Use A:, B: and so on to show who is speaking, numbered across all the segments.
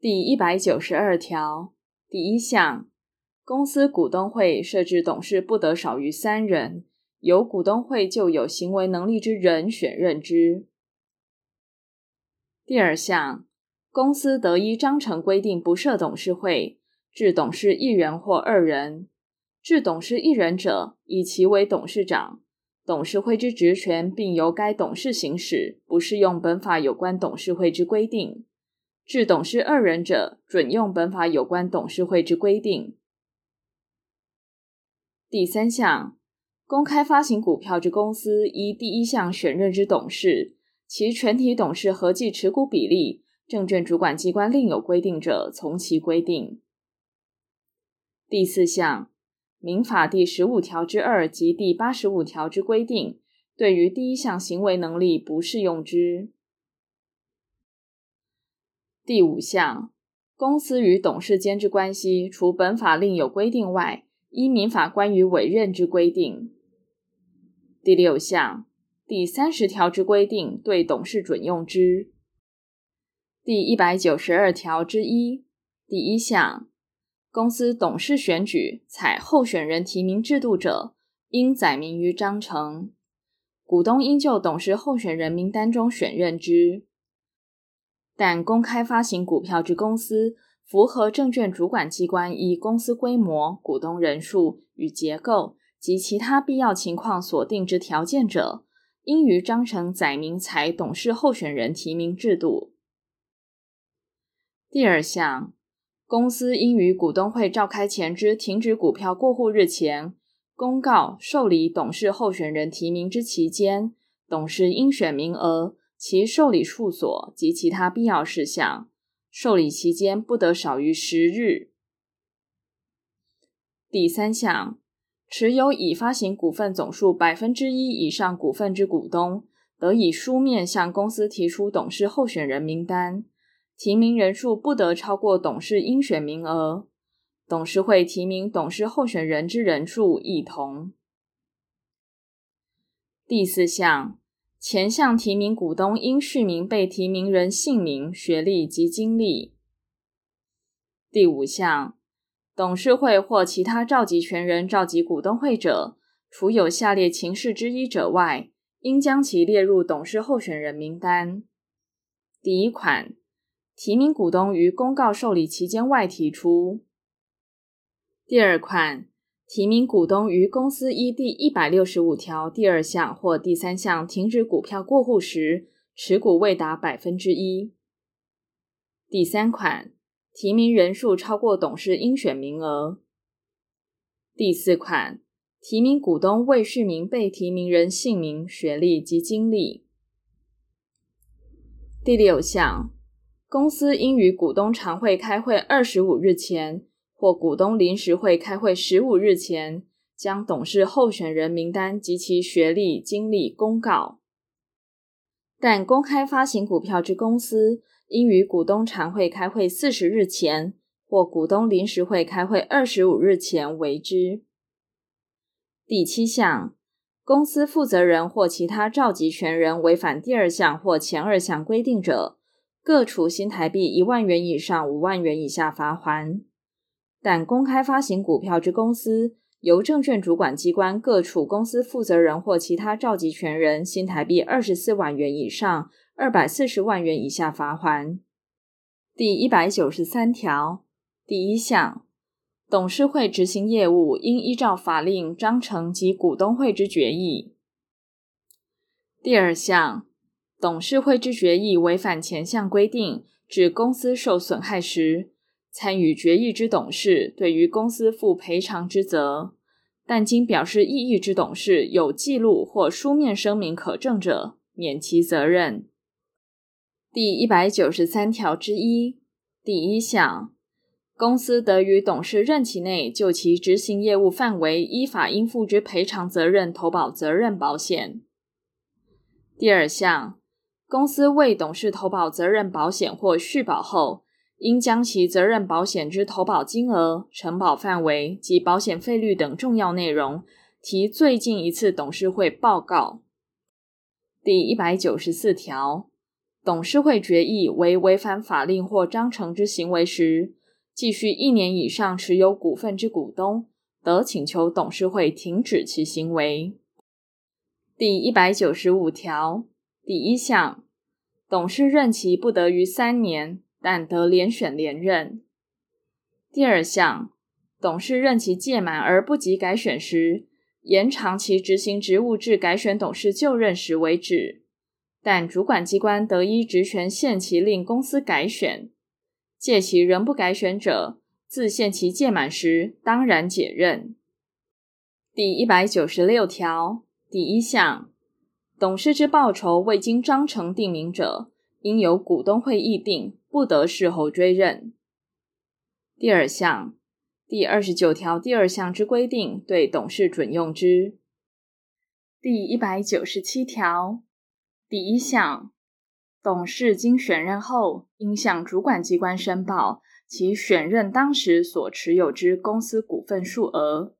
A: 第一百九十二条第一项，公司股东会设置董事不得少于三人，由股东会就有行为能力之人选任之。第二项，公司得依章程规定不设董事会，置董事一人或二人，置董事一人者，以其为董事长，董事会之职权并由该董事行使，不适用本法有关董事会之规定。置董事二人者，准用本法有关董事会之规定。第三项，公开发行股票之公司，依第一项选任之董事，其全体董事合计持股比例，证券主管机关另有规定者，从其规定。第四项，民法第十五条之二及第八十五条之规定，对于第一项行为能力不适用之。第五项，公司与董事间之关系，除本法另有规定外，依民法关于委任之规定。第六项，第三十条之规定，对董事准用之。第一百九十二条之一第一项，公司董事选举采候选人提名制度者，应载明于章程，股东应就董事候选人名单中选任之。但公开发行股票之公司，符合证券主管机关依公司规模、股东人数与结构及其他必要情况所定之条件者，应于章程载明采董事候选人提名制度。第二项，公司应于股东会召开前之停止股票过户日前，公告受理董事候选人提名之期间，董事应选名额。其受理处所及其他必要事项，受理期间不得少于十日。第三项，持有已发行股份总数百分之一以上股份之股东，得以书面向公司提出董事候选人名单，提名人数不得超过董事应选名额，董事会提名董事候选人之人数亦同。第四项。前项提名股东应叙明被提名人姓名、学历及经历。第五项，董事会或其他召集权人召集股东会者，除有下列情事之一者外，应将其列入董事候选人名单。第一款，提名股东于公告受理期间外提出。第二款。提名股东于公司依第一百六十五条第二项或第三项停止股票过户时，持股未达百分之一。第三款，提名人数超过董事应选名额。第四款，提名股东未叙明被提名人姓名、学历及经历。第六项，公司应于股东常会开会二十五日前。或股东临时会开会十五日前，将董事候选人名单及其学历、经历公告。但公开发行股票之公司，应于股东常会开会四十日前，或股东临时会开会二十五日前为之。第七项，公司负责人或其他召集权人违反第二项或前二项规定者，各处新台币一万元以上五万元以下罚锾。但公开发行股票之公司，由证券主管机关各处公司负责人或其他召集权人，新台币二十四万元以上二百四十万元以下罚锾。第一百九十三条第一项，董事会执行业务应依照法令、章程及股东会之决议。第二项，董事会之决议违反前项规定，致公司受损害时，参与决议之董事对于公司负赔偿之责，但经表示异议之董事有记录或书面声明可证者，免其责任。第一百九十三条之一第一项，公司得于董事任期内就其执行业务范围依法应负之赔偿责任投保责任保险。第二项，公司为董事投保责任保险或续保后，应将其责任保险之投保金额、承保范围及保险费率等重要内容，提最近一次董事会报告。第一百九十四条，董事会决议为违反法令或章程之行为时，继续一年以上持有股份之股东，得请求董事会停止其行为。第一百九十五条第一项，董事任期不得逾三年，但得连选连任。第二项，董事任期届满而不及改选时，延长其执行职务至改选董事就任时为止。但主管机关得依职权限期令公司改选，届其仍不改选者，自限期届满时当然解任。第一百九十六条第一项，董事之报酬未经章程定明者，应由股东会议定，不得事后追认。第二项，第二十九条第二项之规定，对董事准用之。第一百九十七条。第一项，董事经选任后，应向主管机关申报其选任当时所持有之公司股份数额。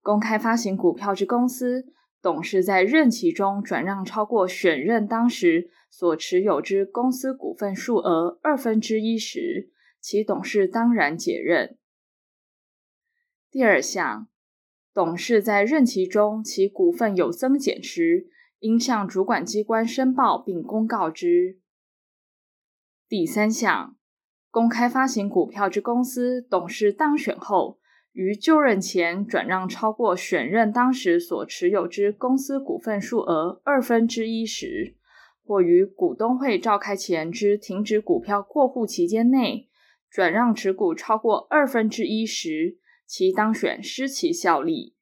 A: 公开发行股票之公司，董事在任期中转让超过选任当时所持有之公司股份数额二分之一时，其董事当然解任。第二项，董事在任期中其股份有增减时，应向主管机关申报并公告之。第三项，公开发行股票之公司董事当选后，于就任前转让超过选任当时所持有之公司股份数额二分之一时，或于股东会召开前之停止股票过户期间内转让持股超过二分之一时，其当选失其效力。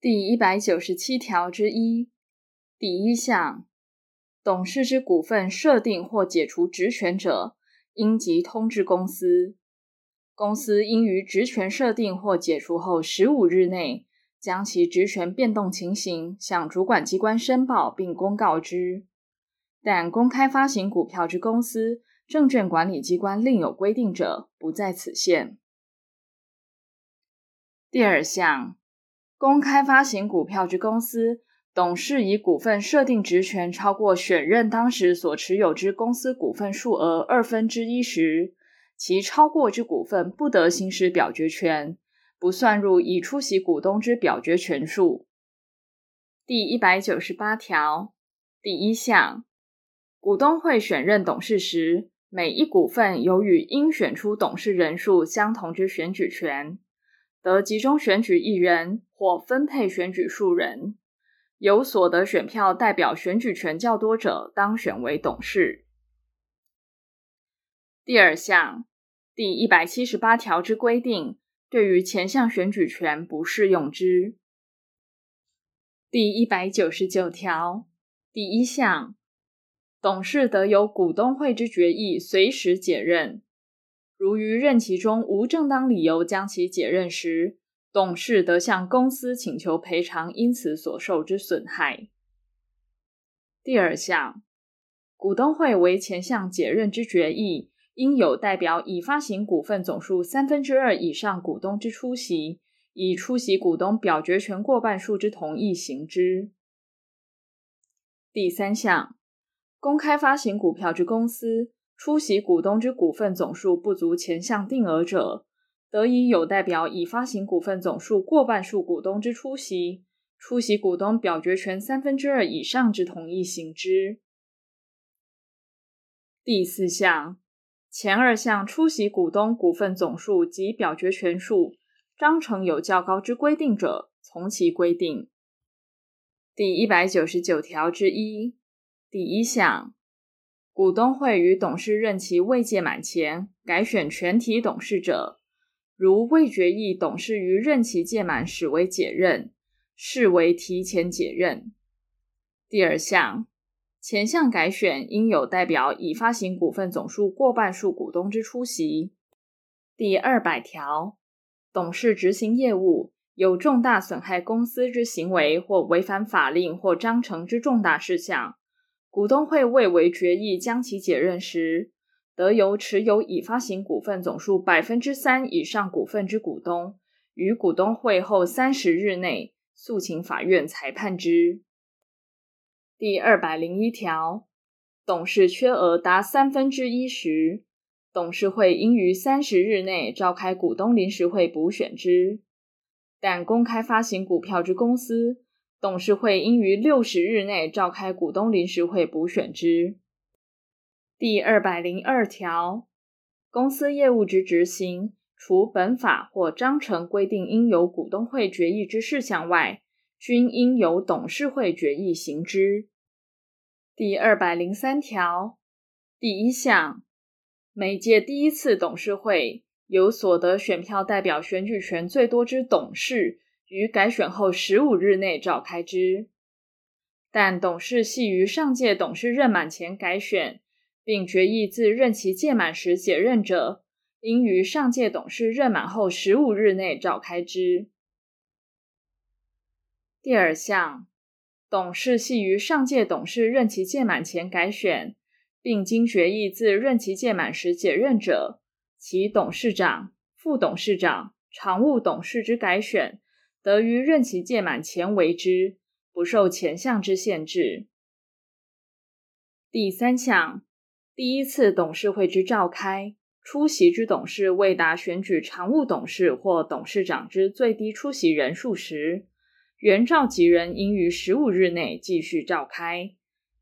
A: 第一百九十七条之一第一项，董事之股份设定或解除职权者，应即通知公司。公司应于职权设定或解除后十五日内，将其职权变动情形向主管机关申报并公告之。但公开发行股票之公司，证券管理机关另有规定者，不在此限。第二项。公开发行股票之公司，董事以股份设定职权超过选任当时所持有之公司股份数额二分之一时，其超过之股份不得行使表决权，不算入已出席股东之表决权数。第一百九十八条第一项，股东会选任董事时，每一股份有与应选出董事人数相同之选举权。得集中选举一人或分配选举数人，有所得选票代表选举权较多者当选为董事。第二项第一百七十八条之规定，对于前项选举权不适用之。第一百九十九条第一项，董事得由股东会之决议随时解任。如于任期中无正当理由将其解任时，董事得向公司请求赔偿因此所受之损害。第二项，股东会为前项解任之决议，应有代表已发行股份总数三分之二以上股东之出席，以出席股东表决权过半数之同意行之。第三项，公开发行股票之公司。出席股东之股份总数不足前项定额者，得以有代表已发行股份总数过半数股东之出席，出席股东表决权三分之二以上之同意行之。第四项，前二项出席股东股份总数及表决权数，章程有较高之规定者，从其规定。第一百九十九条之一第一项。股东会于董事任期未届满前改选全体董事者，如未决议董事于任期届满始为解任，视为提前解任。第二项，前项改选应有代表已发行股份总数过半数股东之出席。第二百条，董事执行业务有重大损害公司之行为或违反法令或章程之重大事项。股东会未为决议将其解任时，得由持有已发行股份总数百分之三以上股份之股东，于股东会后三十日内诉请法院裁判之。第二百零一条，董事缺额达三分之一时，董事会应于三十日内召开股东临时会补选之；但公开发行股票之公司，董事会应于六十日内召开股东临时会补选之。第二百零二条，公司业务之执行，除本法或章程规定应由股东会决议之事项外，均应由董事会决议行之。第二百零三条第一项，每届第一次董事会由所得选票代表选举权最多之董事，于改选后十五日内召开之。但董事系于上届董事任满前改选，并决议自任期届满时解任者，应于上届董事任满后十五日内召开之。第二项，董事系于上届董事任期届满前改选，并经决议自任期届满时解任者，其董事长、副董事长、常务董事之改选，得于任期届满前为之，不受前项之限制。第三项，第一次董事会之召开。出席之董事未达选举常务董事或董事长之最低出席人数时，原召集人应于十五日内继续召开，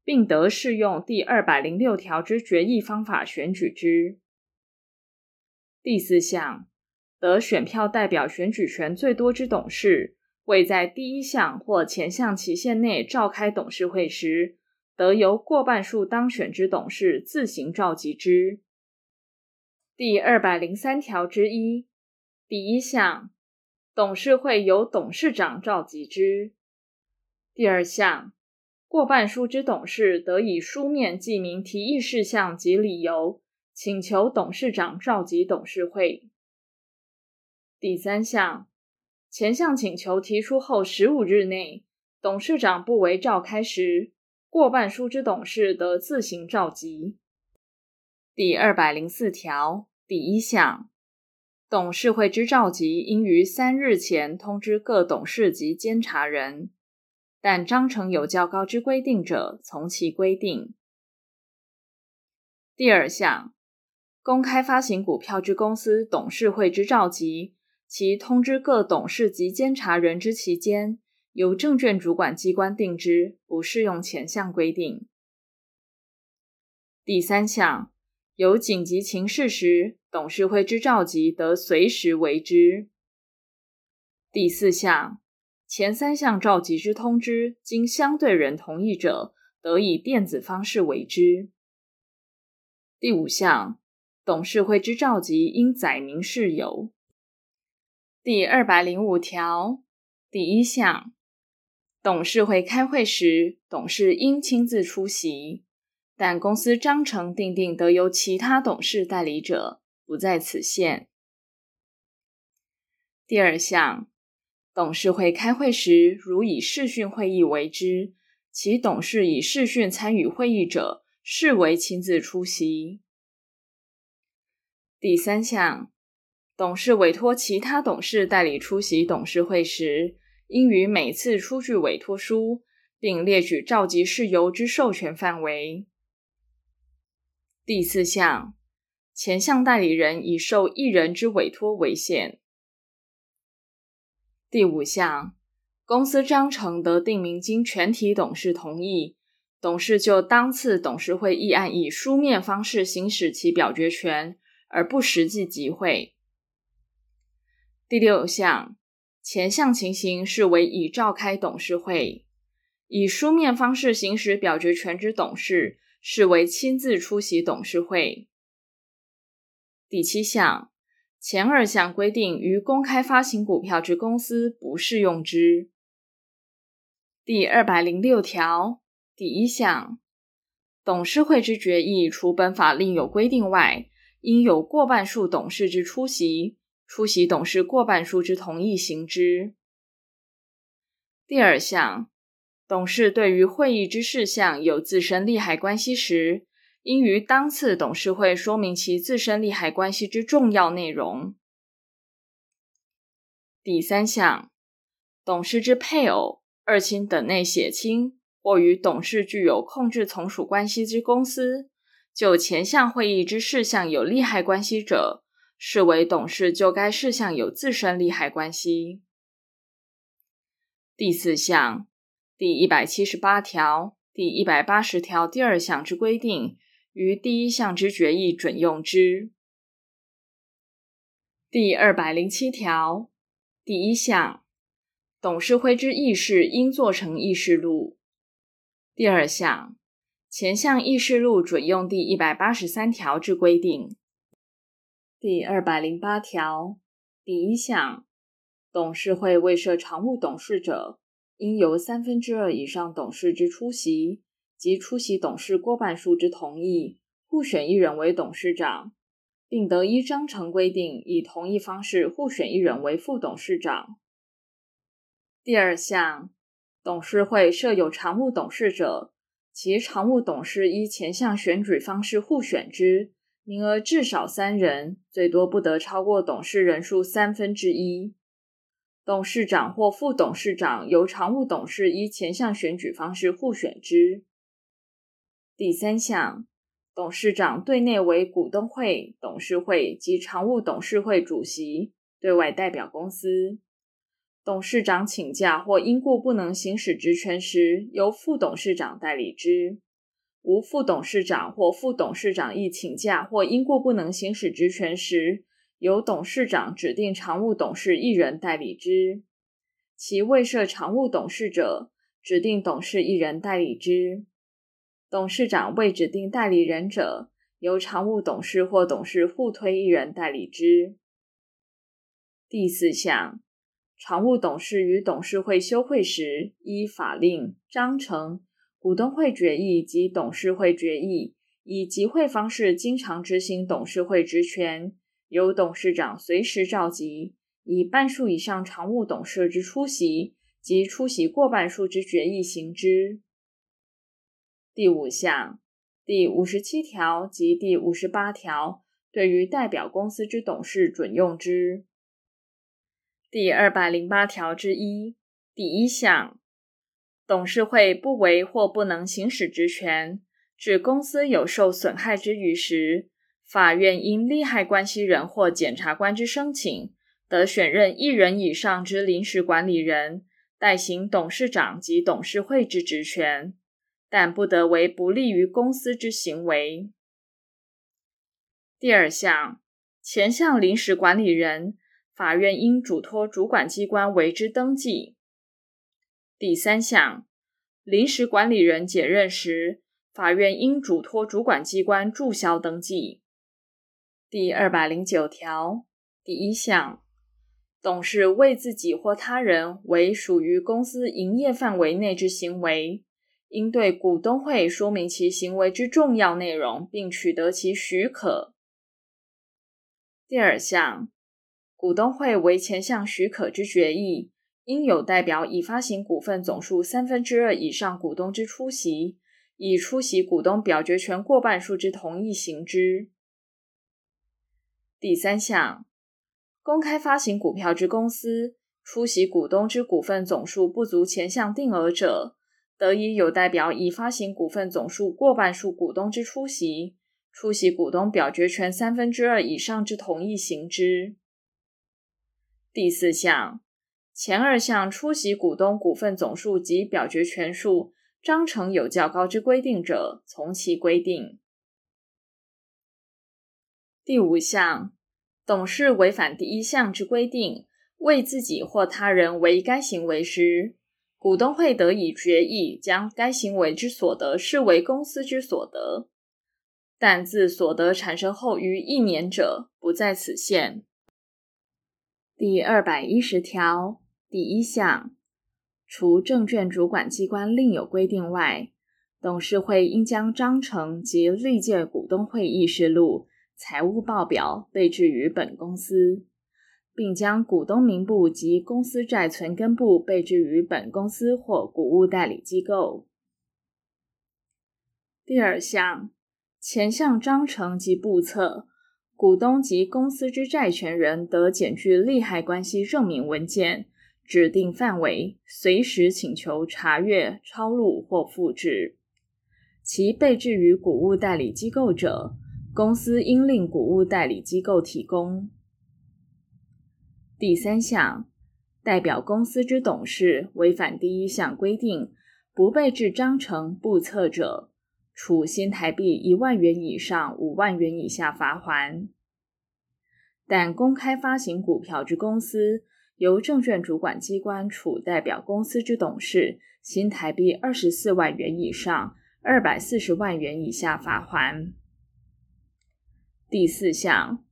A: 并得适用第二百零六条之决议方法选举之。第四项，得选票代表选举权最多之董事，未在第一项或前项期限内召开董事会时，得由过半数当选之董事自行召集之。第二百零三条之一第一项，董事会由董事长召集之。第二项，过半数之董事得以书面记名提议事项及理由，请求董事长召集董事会。第三项，前项请求提出后十五日内，董事长不为召开时，过半数之董事得自行召集。第二百零四条第一项，董事会之召集应于三日前通知各董事及监察人，但章程有较高之规定者，从其规定。第二项，公开发行股票之公司董事会之召集，其通知各董事及监察人之期间，由证券主管机关定之，不适用前项规定。第三项。有紧急情事时，董事会之召集得随时为之。第四项，前三项召集之通知，经相对人同意者，得以电子方式为之。第五项，董事会之召集应载明事由。第二百零五条第一项，董事会开会时，董事应亲自出席。但公司章程订定得由其他董事代理者，不在此限。第二项，董事会开会时，如以视讯会议为之，其董事以视讯参与会议者，视为亲自出席。第三项，董事委托其他董事代理出席董事会时，应于每次出具委托书，并列举召集事由之授权范围。第四项，前项代理人以受一人之委托为限。第五项，公司章程得定明经全体董事同意，董事就当次董事会议案以书面方式行使其表决权，而不实际集会。第六项，前项情形视为已召开董事会，以书面方式行使表决权之董事，视为亲自出席董事会。第七项，前二项规定于公开发行股票之公司不适用之。第二百零六条第一项，董事会之决议，除本法另有规定外，应有过半数董事之出席，出席董事过半数之同意行之。第二项。董事对于会议之事项有自身利害关系时，应于当次董事会说明其自身利害关系之重要内容。第三项，董事之配偶、二亲等内血亲或与董事具有控制从属关系之公司，就前项会议之事项有利害关系者，视为董事就该事项有自身利害关系。第四项，第一百七十八条、第一百八十条第二项之规定，于第一项之决议准用之。第二百零七条第一项，董事会之议事应做成议事录。第二项，前项议事录准用第一百八十三条之规定。第二百零八条第一项，董事会未设常务董事者，应由三分之二以上董事之出席及出席董事过半数之同意，互选一人为董事长，并得依章程规定，以同一方式互选一人为副董事长。第二项，董事会设有常务董事者，其常务董事依前项选举方式互选之，名额至少三人，最多不得超过董事人数三分之一。董事长或副董事长由常务董事依前项选举方式互选之。第三项，董事长对内为股东会、董事会及常务董事会主席，对外代表公司。董事长请假或因故不能行使职权时，由副董事长代理之。无副董事长或副董事长亦请假或因故不能行使职权时，由董事长指定常务董事一人代理之，其未设常务董事者，指定董事一人代理之。董事长未指定代理人者，由常务董事或董事互推一人代理之。第四项，常务董事与董事会休会时，依法令、章程、股东会决议及董事会决议，以集会方式经常执行董事会职权。由董事长随时召集，以半数以上常务董事之出席及出席过半数之决议行之。第五项、第五十七条及第五十八条对于代表公司之董事准用之。第二百零八条之一第一项，董事会不为或不能行使职权，致公司有受损害之余时，法院因利害关系人或检察官之申请，得选任一人以上之临时管理人，代行董事长及董事会之职权，但不得为不利于公司之行为。第二项，前项临时管理人，法院应嘱托主管机关为之登记。第三项，临时管理人解任时，法院应嘱托主管机关注销登记。第二百零九条第一项，董事为自己或他人为属于公司营业范围内之行为，应对股东会说明其行为之重要内容，并取得其许可。第二项，股东会为前项许可之决议，应有代表已发行股份总数三分之二以上股东之出席，以出席股东表决权过半数之同意行之。第三项，公开发行股票之公司，出席股东之股份总数不足前项定额者，得以有代表已发行股份总数过半数股东之出席，出席股东表决权三分之二以上之同意行之。第四项，前二项出席股东股份总数及表决权数，章程有较高之规定者，从其规定。第五项，董事违反第一项之规定，为自己或他人为该行为时，股东会得以决议将该行为之所得视为公司之所得，但自所得产生后逾一年者，不在此限。第二百一十条第一项，除证券主管机关另有规定外，董事会应将章程及历届股东会议事录。财务报表备置于本公司，并将股东名簿及公司债存根簿备置于本公司或股务代理机构。第二项，前项章程及簿册，股东及公司之债权人得检具利害关系证明文件，指定范围，随时请求查阅、抄录或复制。其备置于股务代理机构者，公司应令股务代理机构提供。第三项，代表公司之董事违反第一项规定，不备置章程簿册者，处新台币一万元以上五万元以下罚锾。但公开发行股票之公司，由证券主管机关处代表公司之董事新台币二十四万元以上二百四十万元以下罚锾。第四项，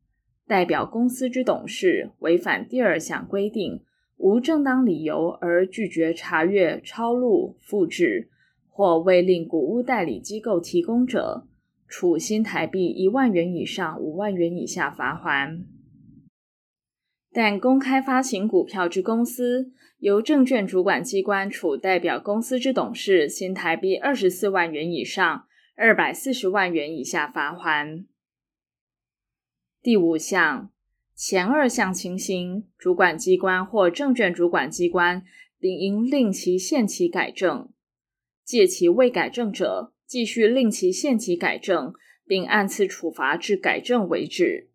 A: 代表公司之董事违反第二项规定，无正当理由而拒绝查阅、抄录、复制，或未令股务代理机构提供者，处新台币一万元以上五万元以下罚锾。但公开发行股票之公司，由证券主管机关处代表公司之董事新台币二十四万元以上二百四十万元以下罚锾。第五项，前二项情形，主管机关或证券主管机关，并应令其限期改正；借其未改正者，继续令其限期改正，并按次处罚至改正为止。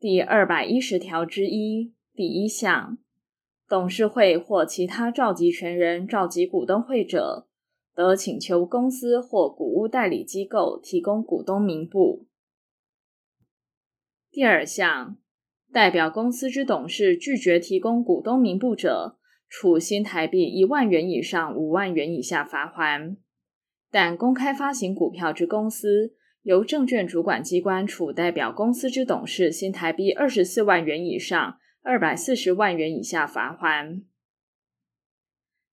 A: 第二百一十条之一第一项，董事会或其他召集权人召集股东会者，得请求公司或股务代理机构提供股东名簿。第二项，代表公司之董事拒绝提供股东名簿者，处新台币一万元以上五万元以下罚锾。但公开发行股票之公司，由证券主管机关处代表公司之董事新台币二十四万元以上二百四十万元以下罚锾。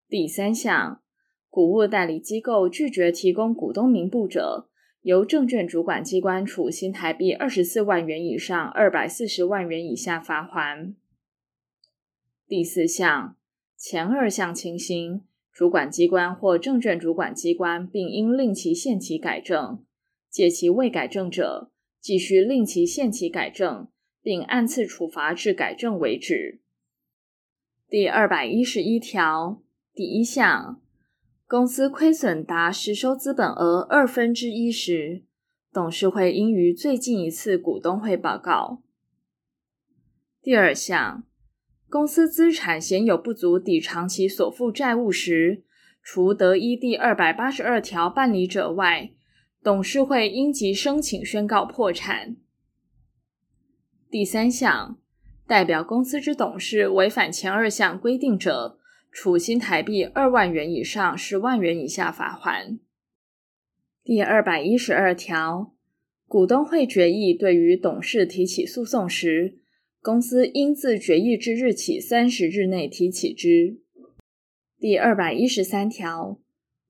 A: 第三项，股务代理机构拒绝提供股东名簿者，由证券主管机关处新台币二十四万元以上二百四十万元以下罚锾。第四项，前二项情形，主管机关或证券主管机关并应令其限期改正。届期未改正者，继续令其限期改正，并按次处罚至改正为止。第二百一十一条第一项，公司亏损达实收资本额二分之一时，董事会应于最近一次股东会报告。第二项，公司资产显有不足抵偿其所负债务时，除得依第二百八十二条办理者外，董事会应即申请宣告破产。第三项，代表公司之董事违反前二项规定者，处新台币二万元以上十万元以下罚款。第二百一十二条，股东会决议对于董事提起诉讼时，公司应自决议之日起三十日内提起之。第二百一十三条。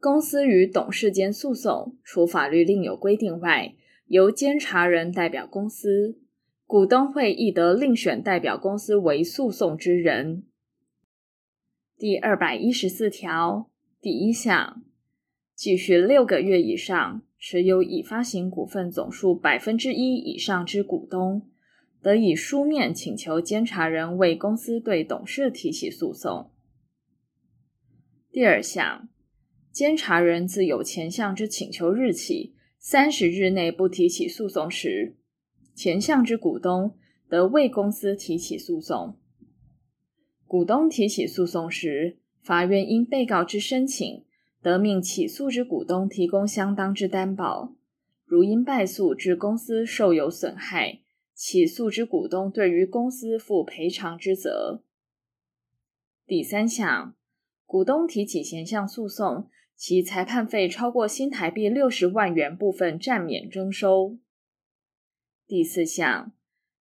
A: 公司与董事间诉讼，除法律另有规定外，由监察人代表公司，股东会亦得另选代表公司为诉讼之人。第二百一十四条第一项，继续六个月以上持有已发行股份总数百分之一以上之股东，得以书面请求监察人为公司对董事提起诉讼。第二项。监察人自有前项之请求日起三十日内不提起诉讼时，前项之股东得为公司提起诉讼。股东提起诉讼时，法院因被告之申请，得命起诉之股东提供相当之担保。如因败诉致公司受有损害，起诉之股东对于公司负赔偿之责。第三项，股东提起前项诉讼。其裁判费超过新台币六十万元部分暂免征收。第四项，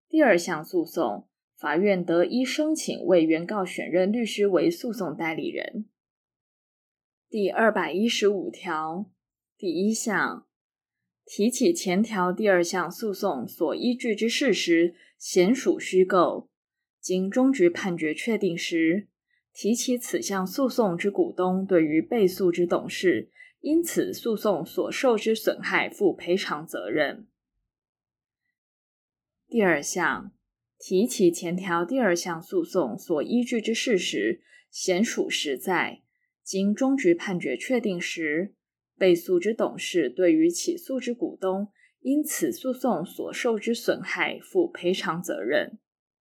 A: 第二项诉讼，法院得依申请为原告选任律师为诉讼代理人。第二百一十五条第一项，提起前条第二项诉讼所依据之事实显属虚构，经终局判决确定时，提起此项诉讼之股东，对于被诉之董事，因此诉讼所受之损害负赔偿责任。第二项，提起前条第二项诉讼所依据之事实，显属实在。经终局判决确定时，被诉之董事对于起诉之股东因此诉讼所受之损害负赔偿责任。